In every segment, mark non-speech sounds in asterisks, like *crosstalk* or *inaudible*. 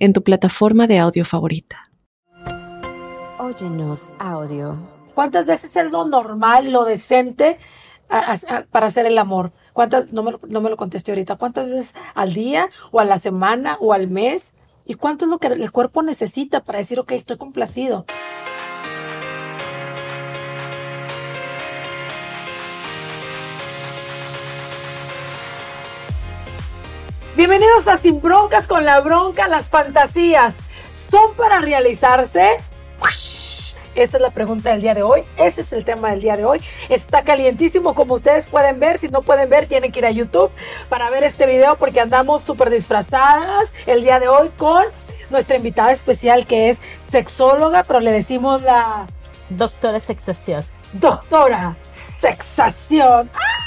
en tu plataforma de audio favorita. Óyenos audio. ¿Cuántas veces es lo normal, lo decente para hacer el amor? ¿Cuántas, no me, no me lo contesté ahorita, cuántas veces al día o a la semana o al mes? ¿Y cuánto es lo que el cuerpo necesita para decir, ok, estoy complacido? Bienvenidos a Sin Broncas con la Bronca. Las fantasías son para realizarse. Esa es la pregunta del día de hoy. Ese es el tema del día de hoy. Está calientísimo como ustedes pueden ver. Si no pueden ver, tienen que ir a YouTube para ver este video porque andamos súper disfrazadas el día de hoy con nuestra invitada especial que es sexóloga, pero le decimos la... Doctora Sexación. Doctora Sexación. ¡Ah!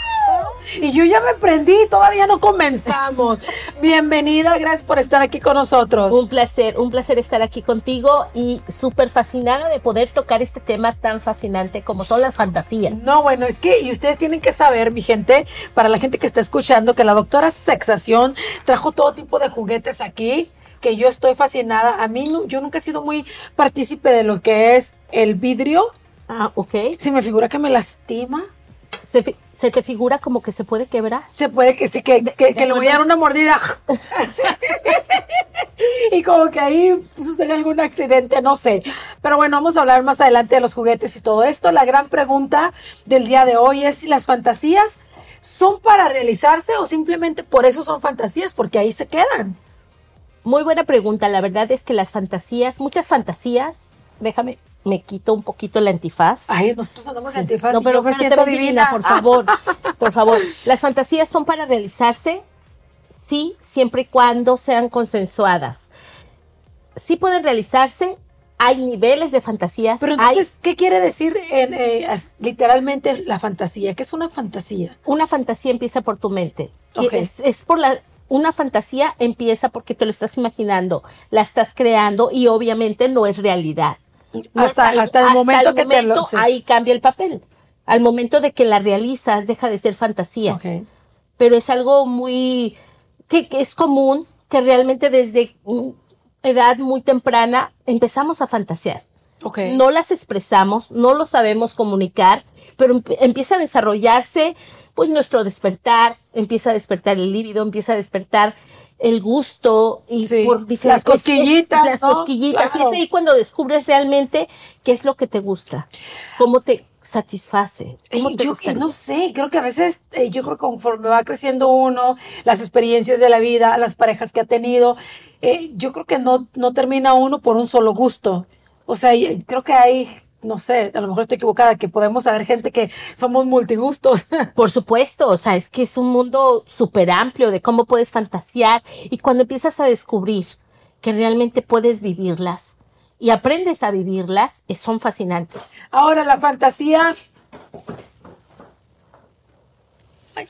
Y yo ya me prendí, todavía no comenzamos. *laughs* Bienvenida, gracias por estar aquí con nosotros. Un placer, un placer estar aquí contigo y súper fascinada de poder tocar este tema tan fascinante como son las fantasías. No, bueno, es que y ustedes tienen que saber, mi gente, para la gente que está escuchando, que la doctora Sexación trajo todo tipo de juguetes aquí que yo estoy fascinada. A mí, yo nunca he sido muy partícipe de lo que es el vidrio. Ah, ok. Si me figura que me lastima. Se, ¿Se te figura como que se puede quebrar? Se puede que sí, que, que, le voy a dar una mordida. *laughs* y como que ahí sucede algún accidente, no sé. Pero bueno, vamos a hablar más adelante de los juguetes y todo esto. La gran pregunta del día de hoy es si las fantasías son para realizarse o simplemente por eso son fantasías, porque ahí se quedan. Muy buena pregunta. La verdad es que las fantasías, muchas fantasías, déjame, me quito un poquito el antifaz. Ay, nosotros andamos antifaz. No, pero me siento divina. por favor. *laughs* por favor. Las fantasías son para realizarse, sí, siempre y cuando sean consensuadas. Sí pueden realizarse, hay niveles de fantasías. Pero entonces, ¿qué quiere decir en, eh, literalmente la fantasía? ¿Qué es una fantasía? Una fantasía empieza por tu mente. Es, es por la, una fantasía empieza porque te lo estás imaginando, la estás creando y obviamente no es realidad hasta, hasta, el momento que te ahí cambia el papel. Al momento de que la realizas, deja de ser fantasía. Pero es algo muy, que, es común, que realmente desde edad muy temprana empezamos a fantasear. No las expresamos, no lo sabemos comunicar, pero empieza a desarrollarse pues nuestro despertar, empieza a despertar el líbido, empieza a despertar el gusto y por diferentes las cosquillitas, las cosquillitas. Y es ahí cuando descubres realmente qué es lo que te gusta, cómo te satisface. yo no sé, creo que a veces, eh, yo creo que conforme va creciendo uno, las experiencias de la vida, las parejas que ha tenido, eh, yo creo que no, no termina uno por un solo gusto. O sea, creo que hay no sé, a lo mejor estoy equivocada, que podemos saber gente que somos multigustos. *laughs* Por supuesto, o sea, es que es un mundo súper amplio de cómo puedes fantasear y cuando empiezas a descubrir que realmente puedes vivirlas y aprendes a vivirlas, son fascinantes. Ahora la fantasía... Ay.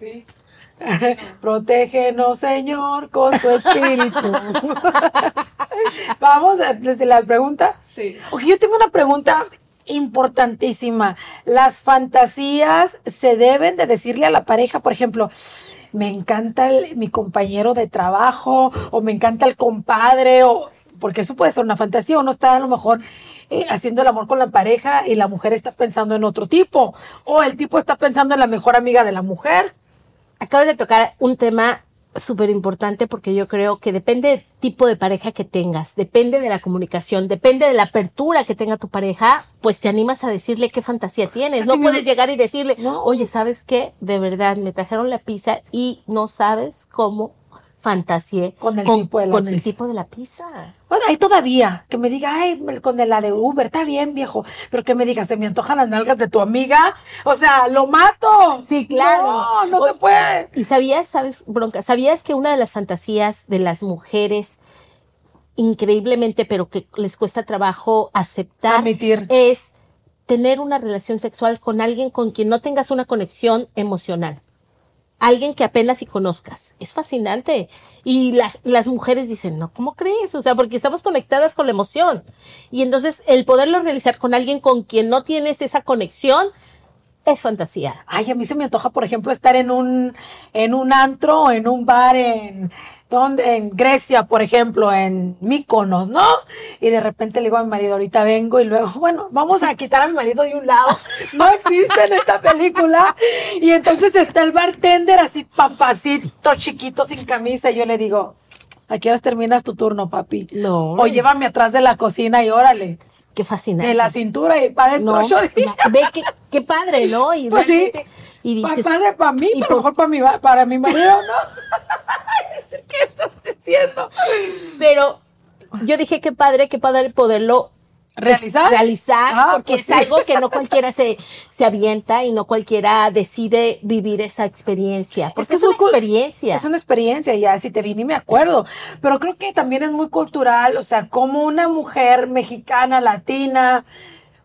*laughs* *laughs* Protégenos, Señor, con tu espíritu. *laughs* Vamos desde la pregunta. Sí. yo tengo una pregunta importantísima. Las fantasías se deben de decirle a la pareja, por ejemplo, me encanta mi compañero de trabajo o me encanta el compadre o porque eso puede ser una fantasía, uno está a lo mejor eh, haciendo el amor con la pareja y la mujer está pensando en otro tipo o el tipo está pensando en la mejor amiga de la mujer. Acabas de tocar un tema súper importante porque yo creo que depende del tipo de pareja que tengas, depende de la comunicación, depende de la apertura que tenga tu pareja, pues te animas a decirle qué fantasía tienes. no puedes llegar y decirle, oye, ¿sabes qué? De verdad, me trajeron la pizza y no sabes cómo fantasía con el, tipo, de la con el tipo de la pizza. Bueno, ahí todavía, que me diga, ay, con la de Uber, está bien, viejo, pero que me digas, se me antojan las nalgas de tu amiga, o sea, lo mato. Sí, claro. No, no se puede. Y sabías, sabes, bronca, sabías que una de las fantasías de las mujeres increíblemente, pero que les cuesta trabajo aceptar, Admitir. es tener una relación sexual con alguien con quien no tengas una conexión emocional. Alguien que apenas si conozcas. Es fascinante. Y la- las mujeres dicen, no, ¿cómo crees? O sea, porque estamos conectadas con la emoción. Y entonces el poderlo realizar con alguien con quien no tienes esa conexión es fantasía. Ay, a mí se me antoja, por ejemplo, estar en un, en un antro o en un bar en, donde, en Grecia, por ejemplo, en Míconos, ¿no? Y de repente le digo a mi marido, ahorita vengo y luego, *laughs* bueno, vamos a quitar a mi marido de un lado. *laughs* No existe en esta película. Y entonces está el bartender así, papacito, chiquito, sin camisa. Y yo le digo, ¿a qué horas terminas tu turno, papi? No. O llévame atrás de la cocina y órale. Qué fascinante. De la cintura y para adentro. No, yo ve qué, qué padre, ¿no? Y *laughs* Pues sí. Y dices, padre para mí, y pero por- mejor para mi, para mi marido, ¿no? ¿Qué estás diciendo? pero yo dije qué padre, qué padre poderlo ¿Realizar? realizar, Ah, porque pues es sí. algo que no cualquiera se, se avienta y no cualquiera decide vivir esa experiencia. Porque es, muy una cul- experiencia. Es una experiencia, ya si te vi ni me acuerdo. Pero creo que también es muy cultural, o sea, como una mujer mexicana, latina,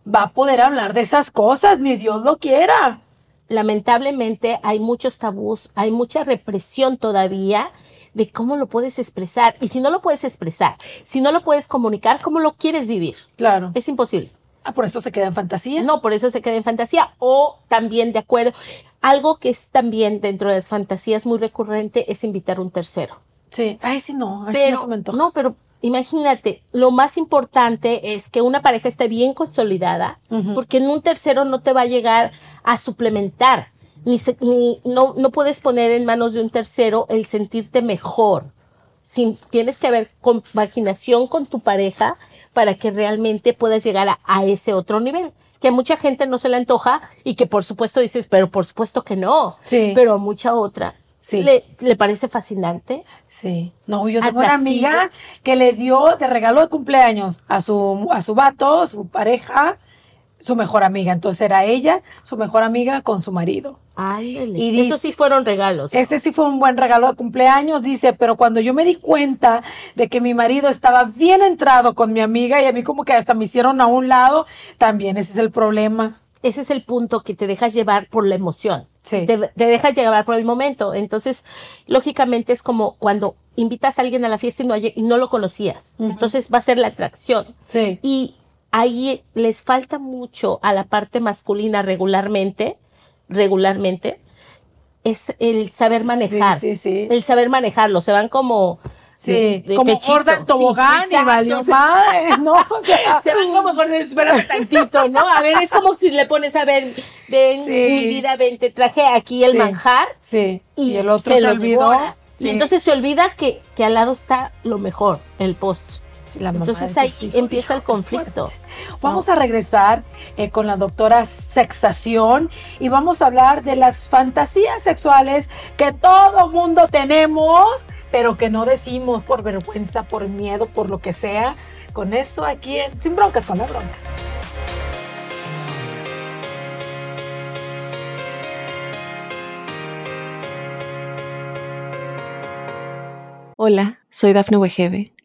va a poder hablar de esas cosas, ni Dios lo quiera. Lamentablemente hay muchos tabús, hay mucha represión todavía de cómo lo puedes expresar. Y si no lo puedes expresar, si no lo puedes comunicar, ¿cómo lo quieres vivir? Claro. Es imposible. Ah, por esto se queda en fantasía. No, por eso se queda en fantasía. O también de acuerdo. Algo que es también dentro de las fantasías muy recurrente es invitar a un tercero. Sí. Ay, sí, no. Ay, sí, Pero, no se me antoja. no, pero imagínate, lo más importante es que una pareja esté bien consolidada, porque en un tercero no te va a llegar a suplementar, ni, se- ni no, no puedes poner en manos de un tercero el sentirte mejor. Sin, tienes que haber compaginación con tu pareja para que realmente puedas llegar a, a ese otro nivel. Que a mucha gente no se le antoja y que por supuesto dices, pero por supuesto que no. Sí. Pero a mucha otra Sí. le, le parece fascinante. Sí. No, yo tengo una amiga que le dio de regalo de cumpleaños a su, a su vato, su pareja, su mejor amiga. Entonces era ella, su mejor amiga con su marido. Ándale. Y Esos dice- sí fueron regalos. Este sí fue un buen regalo de cumpleaños, dice, pero cuando yo me di cuenta de que mi marido estaba bien entrado con mi amiga y a mí como que hasta me hicieron a un lado, también ese es el problema. Ese es el punto que te dejas llevar por la emoción. Sí. Te, te dejas llevar por el momento. Entonces, lógicamente es como cuando invitas a alguien a la fiesta y no, y no lo conocías. Entonces va a ser la atracción. Sí. Y ahí les falta mucho a la parte masculina regularmente, regularmente, es el saber manejar. sí, sí. El saber manejarlo. Se van como... Sí, de- de como pechito. gorda en tobogán Sí, y valió Se- madre, ¿no? O sea, *laughs* Se van como por espérame tantito, ¿no? A ver, es como si le pones a ver, ven, Sí. mi vida, ven, te traje aquí el Sí. manjar. Sí, y, el otro se, lo olvidó. Sí. Y entonces se olvida que, que al lado está lo mejor, el postre. Sí, la mamá entonces de ahí hijos, empieza el conflicto. Vamos a regresar eh, con la doctora Sexación y vamos a hablar de las fantasías sexuales que todo mundo tenemos, pero que no decimos por vergüenza, por miedo, por lo que sea. Con eso aquí en Sin Broncas con la Bronca. Hola, soy Dafne Wegebe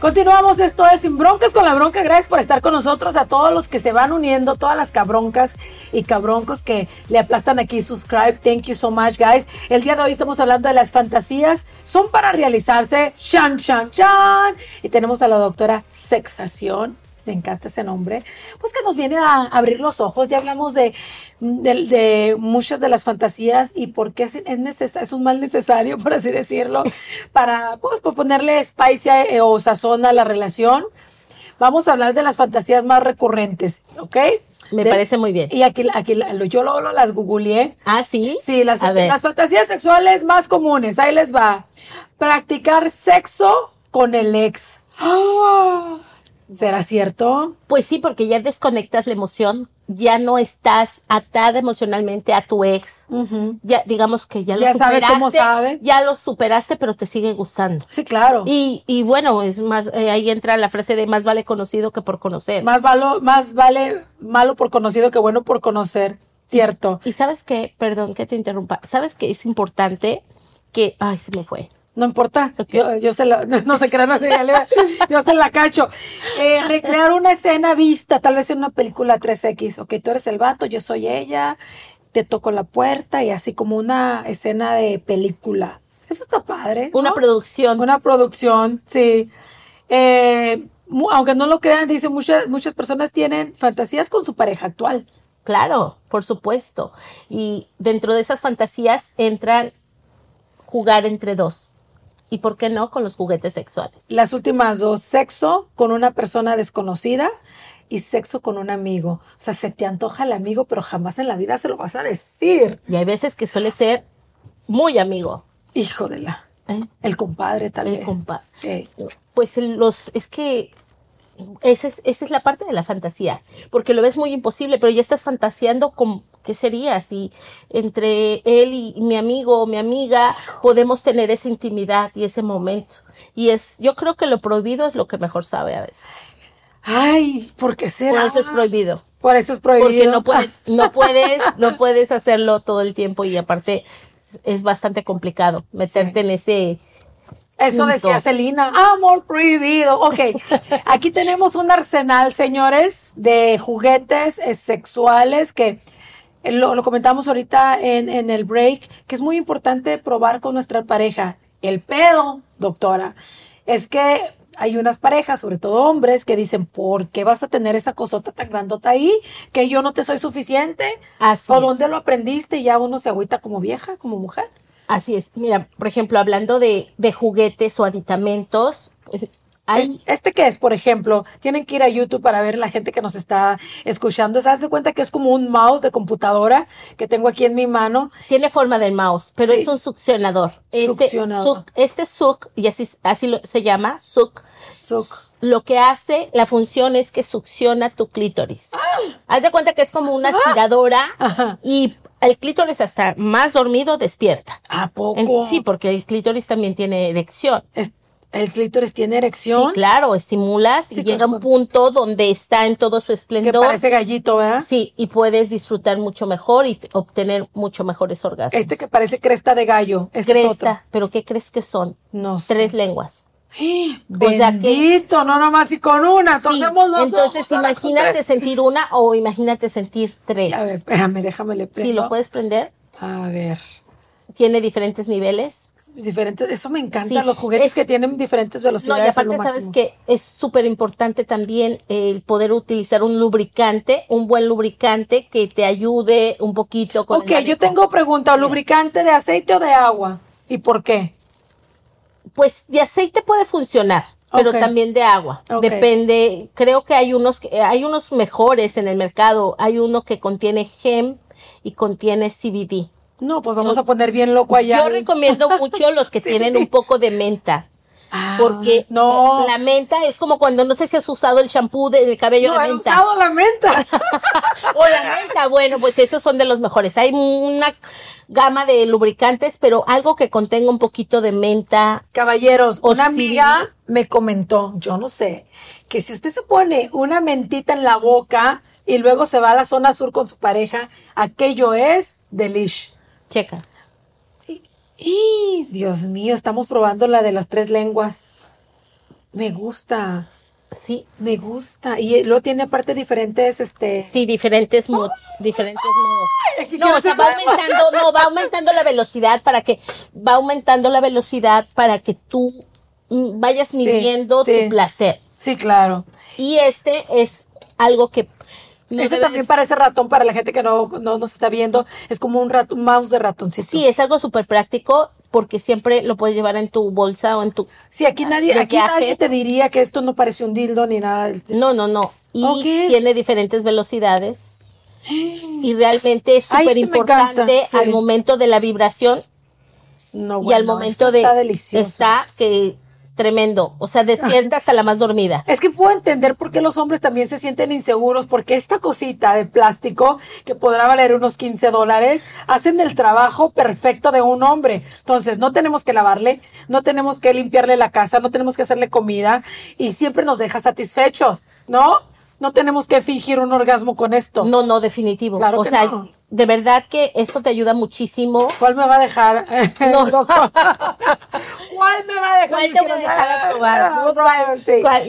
Continuamos, esto es Sin Broncas con la Bronca. Gracias por estar con nosotros, a todos los que se van uniendo, todas las cabroncas y cabroncos que le aplastan aquí subscribe. Thank you so much, guys. El día de hoy estamos hablando de las fantasías. Son para realizarse. Shan, shan, shan. Y tenemos a la doctora Sexación. Me encanta ese nombre. Pues que nos viene a abrir los ojos. Ya hablamos de, de, de muchas de las fantasías y por qué es, es, neces- es un mal necesario, *laughs* por así decirlo, para pues, por ponerle spice eh, o sazón a la relación. Vamos a hablar de las fantasías más recurrentes, ¿ok? Me parece muy bien. Y aquí, aquí yo luego las googleé. Ah, sí. Sí, las, las fantasías sexuales más comunes. Ahí les va. Practicar sexo con el ex. ¡Ah! ¿Será cierto? Pues sí, porque ya desconectas la emoción, ya no estás atada emocionalmente a tu ex. Ya digamos que ya, lo superaste. sabes cómo sabe. Ya lo superaste, pero te sigue gustando. Sí, claro. Y, y bueno, es más eh, ahí entra la frase de más vale conocido que por conocer. Más valo, más vale malo por conocido que bueno por conocer. Cierto. Y, y sabes que, perdón que te interrumpa, sabes que es importante que, ay, se me fue no importa, yo, se la, *laughs* no sé qué, no sé, yo se la cacho. Eh, recrear una escena vista, tal vez en una película 3X, ok, tú eres el vato, yo soy ella, te toco la puerta y así como una escena de película. Eso está padre. Una producción. Una producción, sí. Eh, aunque no lo crean, dice muchas, muchas personas tienen fantasías con su pareja actual. Claro, por supuesto. Y dentro de esas fantasías entran jugar entre dos y por qué no con los juguetes sexuales. Las últimas dos, sexo con una persona desconocida y sexo con un amigo. O sea, se te antoja el amigo, pero jamás en la vida se lo vas a decir. Y hay veces que suele ser muy amigo. Hijo de la. ¿Eh? El compadre, tal vez. El compadre. Pues los, es que esa es, esa es la parte de la fantasía, porque lo ves muy imposible, pero ya estás fantaseando con qué sería si entre él y mi amigo o mi amiga podemos tener esa intimidad y ese momento. Y es, yo creo que lo prohibido es lo que mejor sabe a veces. Ay, ¿por qué será? Por eso es prohibido. Por eso es prohibido. Porque no puedes, *laughs* no puedes, no puedes hacerlo todo el tiempo y aparte es bastante complicado meterte en ese eso decía Celina, amor prohibido. Ok, *laughs* aquí tenemos un arsenal, señores, de juguetes eh, sexuales que eh, lo, comentamos ahorita en, en el break, que es muy importante probar con nuestra pareja. El pedo, doctora, es que hay unas parejas, sobre todo hombres, que dicen, ¿por qué vas a tener esa cosota tan grandota ahí? Que yo no te soy suficiente. ¿O dónde lo aprendiste? Y ya uno se agüita como vieja, como mujer. Así es. Mira, por ejemplo, hablando de, de juguetes o aditamentos, hay... ¿Este qué es, por ejemplo? Tienen que ir a YouTube para ver la gente que nos está escuchando. ¿Se hace cuenta que es como un mouse de computadora que tengo aquí en mi mano? Tiene forma del mouse, pero es un succionador. Este succionador. Este, suc, y así, así se llama, suc. Suc. Lo que hace, la función es que succiona tu clítoris. Ah. Haz de cuenta que es como una aspiradora y el clítoris hasta más dormido despierta. ¿A poco? sí, porque el clítoris también tiene erección. ¿El clítoris tiene erección? Sí, claro, estimulas y llega a un punto donde está en todo su esplendor. Que parece gallito, ¿verdad? Sí, y puedes disfrutar mucho mejor y obtener mucho mejores orgasmos. Este que parece cresta de gallo, ese cresta, es otro. pero ¿qué crees que son? No sé. Tres lenguas. *gasps* Bendito, no nomás y con una, sí, Entonces imagínate sentir una o imagínate sentir tres. A ver, espérame, déjame le prendo. Sí, lo puedes prender. A ver. Tiene diferentes niveles. Diferentes, eso me encanta, los juguetes que tienen diferentes velocidades. No, y aparte sabes que es súper importante también el poder utilizar un lubricante, un buen lubricante que te ayude un poquito con Ok, yo tengo pregunta, ¿lubricante de aceite o de agua? ¿Y por qué? Pues de aceite puede funcionar, pero también de agua. Depende, creo que hay unos hay unos mejores en el mercado. Hay uno que contiene gem y contiene CBD. No, pues vamos a poner bien loco allá. Yo recomiendo *laughs* mucho los que tienen un poco de menta. Ah, porque no. la menta es como cuando no sé si has usado el champú del cabello de menta. No he usado la menta. *laughs* o la menta, bueno, pues esos son de los mejores. Hay una gama de lubricantes, pero algo que contenga un poquito de menta. Caballeros, una amiga me comentó, yo no sé, que si usted se pone una mentita en la boca y luego se va a la zona sur con su pareja, aquello es delish. Checa. Y, Dios mío, estamos probando la de las tres lenguas. Me gusta. Sí. Me gusta. Y luego tiene aparte diferentes, este. Sí, diferentes modos. diferentes modos. no, o sea, va aumentando, no, va aumentando la velocidad para que, va aumentando la velocidad para que tú mm, vayas midiendo tu placer. Sí, claro. Y este es algo que Ese también parece ratón para la gente que no, no nos está viendo. Es como un, rat, un mouse de ratoncito. Sí, es algo súper práctico porque siempre lo puedes llevar en tu bolsa o en tu. Sí, aquí nadie, aquí nadie te diría que esto no parece un dildo ni nada. No, no, no. Y tiene diferentes velocidades. *gasps* Y realmente es súper este importante al momento de la vibración no, y al momento de. Está delicioso. Está que tremendo. O sea, despierta hasta la más dormida. *laughs* Es que puedo entender por qué los hombres también se sienten inseguros, porque esta cosita de plástico, que podrá valer unos 15 dólares, hacen el trabajo perfecto de un hombre. Entonces, no tenemos que lavarle, no tenemos que limpiarle la casa, no tenemos que hacerle comida y siempre nos deja satisfechos, ¿no? No tenemos que fingir un orgasmo con esto. No, no, definitivo. Claro o sea, de verdad que esto te ayuda muchísimo. ¿Cuál me va a dejar? *laughs* *laughs* No. ¿Cuál me va a dejar? ¿Cuál te va a dejar probar?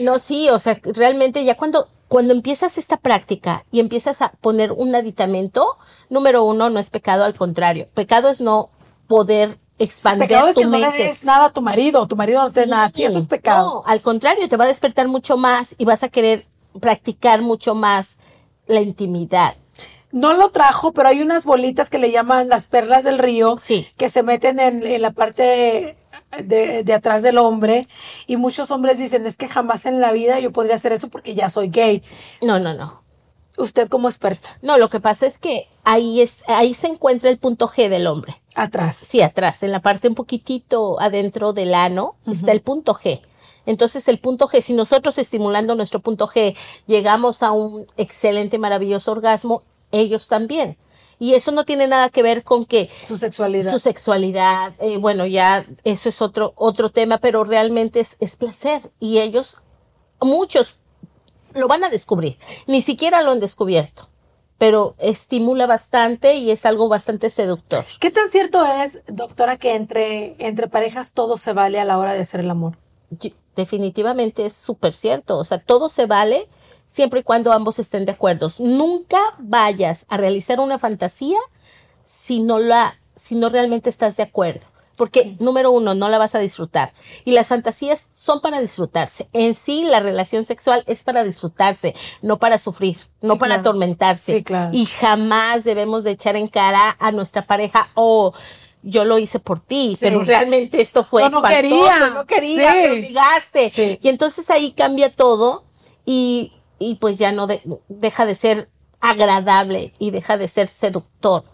*laughs* No, no, sí, o sea, realmente ya cuando, cuando empiezas esta práctica y empiezas a poner un aditamento, número uno, no es pecado, al contrario. Pecado es no poder expandir pecado es que no le des nada a tu marido, tu marido no te nada a ti, eso es pecado. No, al contrario, te va a despertar mucho más y vas a querer practicar mucho más la intimidad. No lo trajo, pero hay unas bolitas que le llaman las perlas del río, sí. que se meten en, la parte de, de, atrás del hombre y muchos hombres dicen, es que jamás en la vida yo podría hacer eso porque ya soy gay. No, no, no. Usted como experta. No, lo que pasa es que ahí, es, ahí se encuentra el punto G del hombre. Atrás. Sí, atrás, en la parte un poquitito adentro del ano está el punto G. Entonces el punto G, si nosotros estimulando nuestro punto G llegamos a un excelente, maravilloso orgasmo, ellos también. Y eso no tiene nada que ver con que su sexualidad. Su sexualidad, eh, bueno, ya eso es otro, otro tema, pero realmente es, es placer. Y ellos, muchos lo van a descubrir. Ni siquiera lo han descubierto pero estimula bastante y es algo bastante seductor. ¿Qué tan cierto es, doctora, que entre, entre parejas todo se vale a la hora de hacer el amor? Definitivamente es súper cierto. O sea, todo se vale siempre y cuando ambos estén de acuerdo. Nunca vayas a realizar una fantasía si no la, si no realmente estás de acuerdo. Porque, número uno, no la vas a disfrutar. Y las fantasías son para disfrutarse. En sí, la relación sexual es para disfrutarse, no para sufrir, no para atormentarse. Y jamás debemos de echar en cara a nuestra pareja o yo lo hice por ti, pero realmente esto fue no quería, no quería, me obligaste. Y entonces ahí cambia todo y, y pues ya no deja de ser agradable y deja de ser seductor.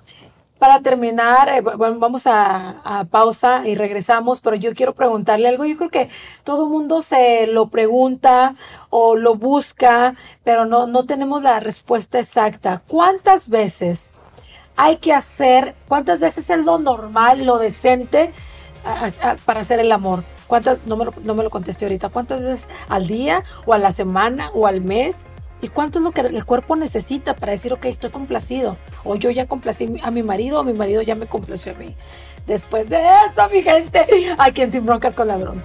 Para terminar, eh, vamos a, a, pausa y regresamos, pero yo quiero preguntarle algo. Yo creo que todo el mundo se lo pregunta o lo busca, pero no, no tenemos la respuesta exacta. ¿Cuántas veces hay que hacer, ¿cuántas veces es lo normal, lo decente para hacer el amor? ¿Cuántas, no me, lo, no me lo contesté ahorita, cuántas veces al día o a la semana o al mes? ¿Y cuánto es lo que el cuerpo necesita para decir, ok, estoy complacido? O yo ya complací a mi marido o mi marido ya me complació a mí. Después de esto, mi gente, hay quien sin broncas con la bronca.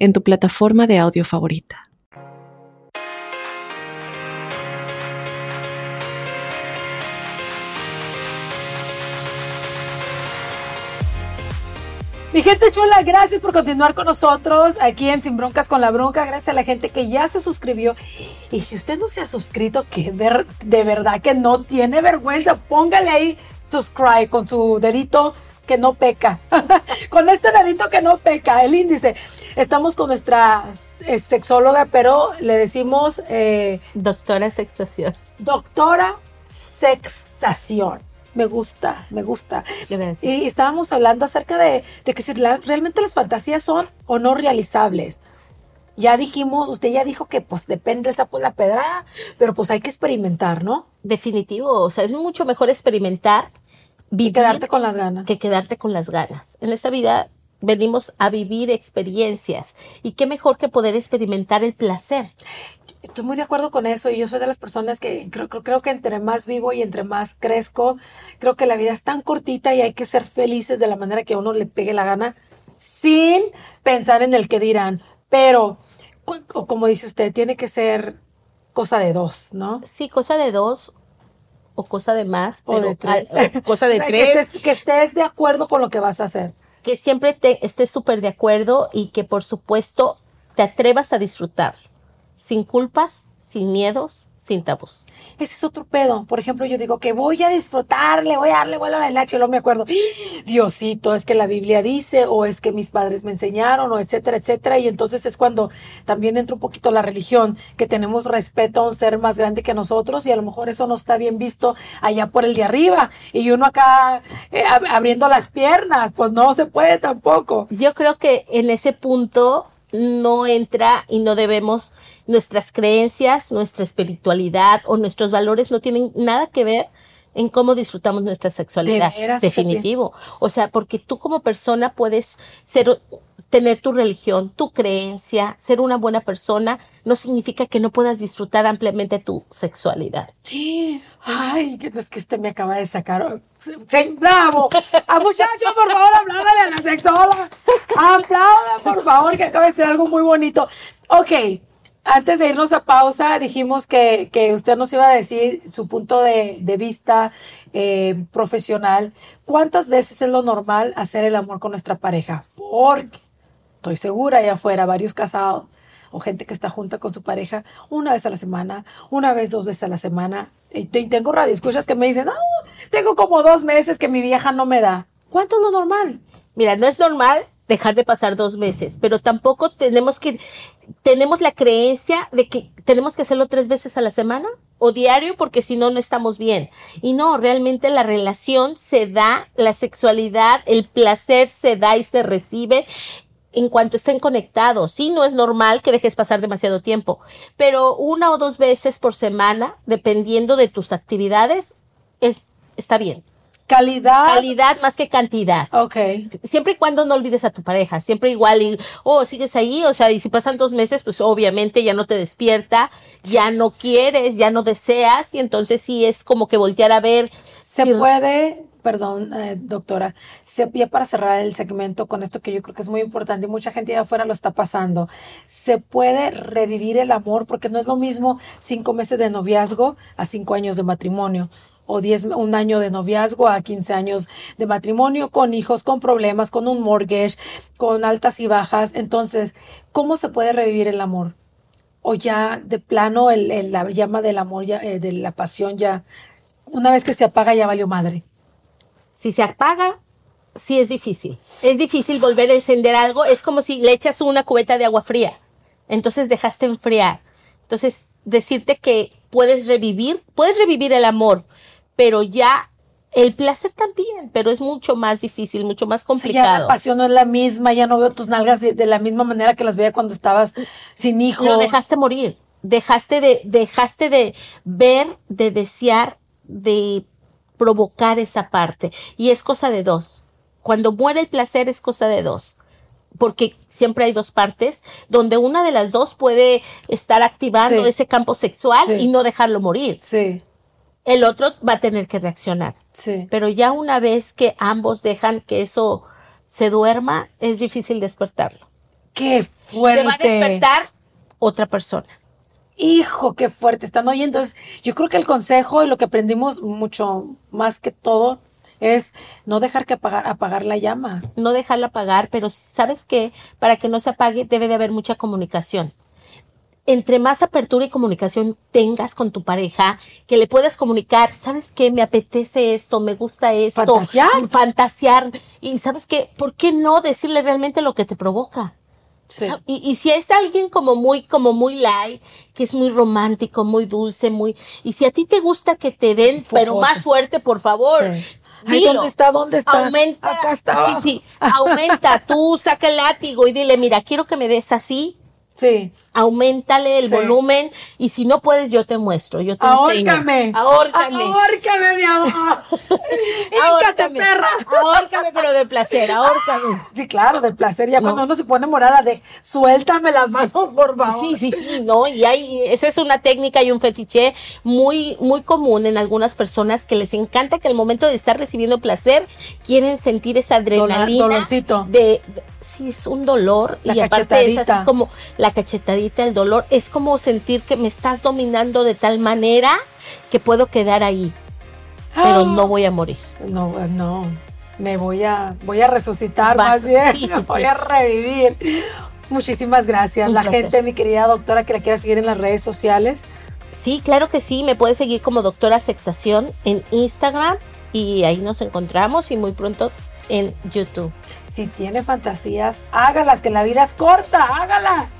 en tu plataforma de audio favorita. Mi gente chula, gracias por continuar con nosotros aquí en Sin Broncas con la Bronca. Gracias a la gente que ya se suscribió. Y si usted no se ha suscrito, que ver, de verdad que no tiene vergüenza, póngale ahí subscribe con su dedito que no peca. *laughs* con este dedito que no peca, el índice. Estamos con nuestra eh, sexóloga, pero le decimos... Eh, doctora sexación. Doctora sexación. Me gusta, me gusta. Y estábamos hablando acerca de, que si realmente las fantasías son o no realizables. Ya dijimos, usted ya dijo que pues depende del sapo de la pedrada, pero pues hay que experimentar, ¿no? Definitivo, o sea, es mucho mejor experimentar y quedarte con las ganas. Que quedarte con las ganas. En esta vida venimos a vivir experiencias y qué mejor que poder experimentar el placer. Estoy muy de acuerdo con eso y yo soy de las personas que creo, creo, que entre más vivo y entre más crezco, creo que la vida es tan cortita y hay que ser felices de la manera que a uno le pegue la gana sin pensar en el que dirán. Pero, como dice usted, tiene que ser cosa de dos, ¿no? Sí, cosa de dos o cosa de más. O de tres. cosa de *laughs* tres. Que estés, de acuerdo con lo que vas a hacer. Que siempre te estés súper de acuerdo y que por supuesto te atrevas a disfrutar sin culpas, sin miedos, sin tabús. Ese es otro pedo. Por ejemplo, yo digo que voy a disfrutarle, voy a darle vuelo a la y luego me acuerdo, *gasps* Diosito, es que la Biblia dice, o es que mis padres me enseñaron, o etcétera, etcétera. Y entonces es cuando también entra un poquito la religión, que tenemos respeto a un ser más grande que nosotros, y a lo mejor eso no está bien visto allá por el de arriba. Y uno acá eh, abriendo las piernas, pues no se puede tampoco. Yo creo que en ese punto no entra y no debemos, nuestras creencias, nuestra espiritualidad o nuestros valores no tienen nada que ver en cómo disfrutamos nuestra sexualidad. Definitivo. O sea, porque tú como persona puedes ser tener tu religión, tu creencia, ser una buena persona, no significa que no puedas disfrutar ampliamente tu sexualidad. Ay, que es que usted me acaba de sacar. ¡Bravo! A muchachos, por favor, apláudale a la sexóloga. Aplauda, por favor, que acaba de ser algo muy bonito. Ok, antes de irnos a pausa, dijimos que, usted nos iba a decir su punto de, vista eh, profesional. ¿Cuántas veces es lo normal hacer el amor con nuestra pareja? Porque estoy segura allá afuera, varios casados o gente que está junta con su pareja una vez a la semana, una vez, dos veces a la semana. Y tengo radioescuchas que me dicen, no, tengo como dos meses que mi vieja no me da. ¿Cuánto es lo normal? Mira, no es normal dejar de pasar dos veces, pero tampoco tenemos que, tenemos la creencia de que tenemos que hacerlo tres veces a la semana o diario porque si no, no estamos bien. Y no, realmente la relación se da, la sexualidad, el placer se da y se recibe en cuanto estén conectados. Sí, no es normal que dejes pasar demasiado tiempo, pero una o dos veces por semana, dependiendo de tus actividades, es, está bien. Calidad. Calidad más que cantidad. Ok. Siempre y cuando no olvides a tu pareja, siempre igual y, oh, sigues ahí, o sea, y si pasan dos meses, pues obviamente ya no te despierta, ya no quieres, ya no deseas, y entonces sí es como que voltear a ver. Se puede perdón, eh, doctora, se, ya para cerrar el segmento con esto que yo creo que es muy importante y mucha gente de afuera lo está pasando, se puede revivir el amor porque no es lo mismo cinco meses de noviazgo a cinco años de matrimonio o diez, un año de noviazgo a 15 años de matrimonio, con hijos, con problemas, con un mortgage, con altas y bajas. Entonces, ¿cómo se puede revivir el amor? O ya de plano el, la llama del amor, ya, eh, de la pasión ya, una vez que se apaga ya valió madre. Si se apaga, sí es difícil. Es difícil volver a encender algo. Es como si le echas una cubeta de agua fría. Entonces dejaste enfriar. Entonces, decirte que puedes revivir, puedes revivir el amor, pero ya el placer también, pero es mucho más difícil, mucho más complicado. ya la pasión no es la misma, ya no veo tus nalgas de, la misma manera que las veía cuando estabas sin hijo. Lo dejaste morir, dejaste de, dejaste de ver, de desear, de provocar esa parte. Y es cosa de dos. Cuando muere el placer es cosa de dos. Porque siempre hay dos partes donde una de las dos puede estar activando ese campo sexual y no dejarlo morir. Sí. El otro va a tener que reaccionar. Sí. Pero ya una vez que ambos dejan que eso se duerma, es difícil despertarlo. ¡Qué fuerte! Te va a despertar otra persona hijo, qué fuerte están oyendo. Entonces, yo creo que el consejo y lo que aprendimos mucho más que todo es no dejar que apagar, apagar la llama. No dejarla apagar, pero ¿sabes qué? Para que no se apague debe de haber mucha comunicación. Entre más apertura y comunicación tengas con tu pareja, que le puedas comunicar, ¿sabes qué? Me apetece esto, me gusta esto. Fantasear. Fantasear. Y ¿sabes qué? ¿Por qué no decirle realmente lo que te provoca? Y, si es alguien como muy, como muy light, que es muy romántico, muy dulce, muy, y si a ti te gusta que te den, pero más fuerte, por favor. ¿Dónde está? ¿Dónde está? Aumenta. Acá está. Sí, sí. Aumenta. Tú saca el látigo y dile, mira, quiero que me des así. Sí. Aumentale el volumen y si no puedes, yo te muestro, yo te ahórcame. enseño. Ahórcame. Ahórcame, mi amor. *laughs* ahórcame, perra. Ahórcame, pero de placer, ahórcame. Sí, claro, de placer. Ya cuando uno se pone morada, de suéltame las manos, por favor. Sí, sí, sí, no. Y hay, esa es una técnica y un fetiche muy, muy común en algunas personas que les encanta que al momento de estar recibiendo placer, quieren sentir esa adrenalina. Dolorcito. de es un dolor y aparte es así como la cachetadita, el dolor, es como sentir que me estás dominando de tal manera que puedo quedar ahí, pero no voy a morir. No, no, me voy a, voy a resucitar más bien, *laughs* voy a revivir. Muchísimas gracias. la gente, mi querida doctora, que la quiera seguir en las redes sociales. Sí, claro que sí, me puede seguir como doctora Sexación en Instagram y ahí nos encontramos y muy pronto en YouTube. Si tiene fantasías, hágalas, que la vida es corta, hágalas.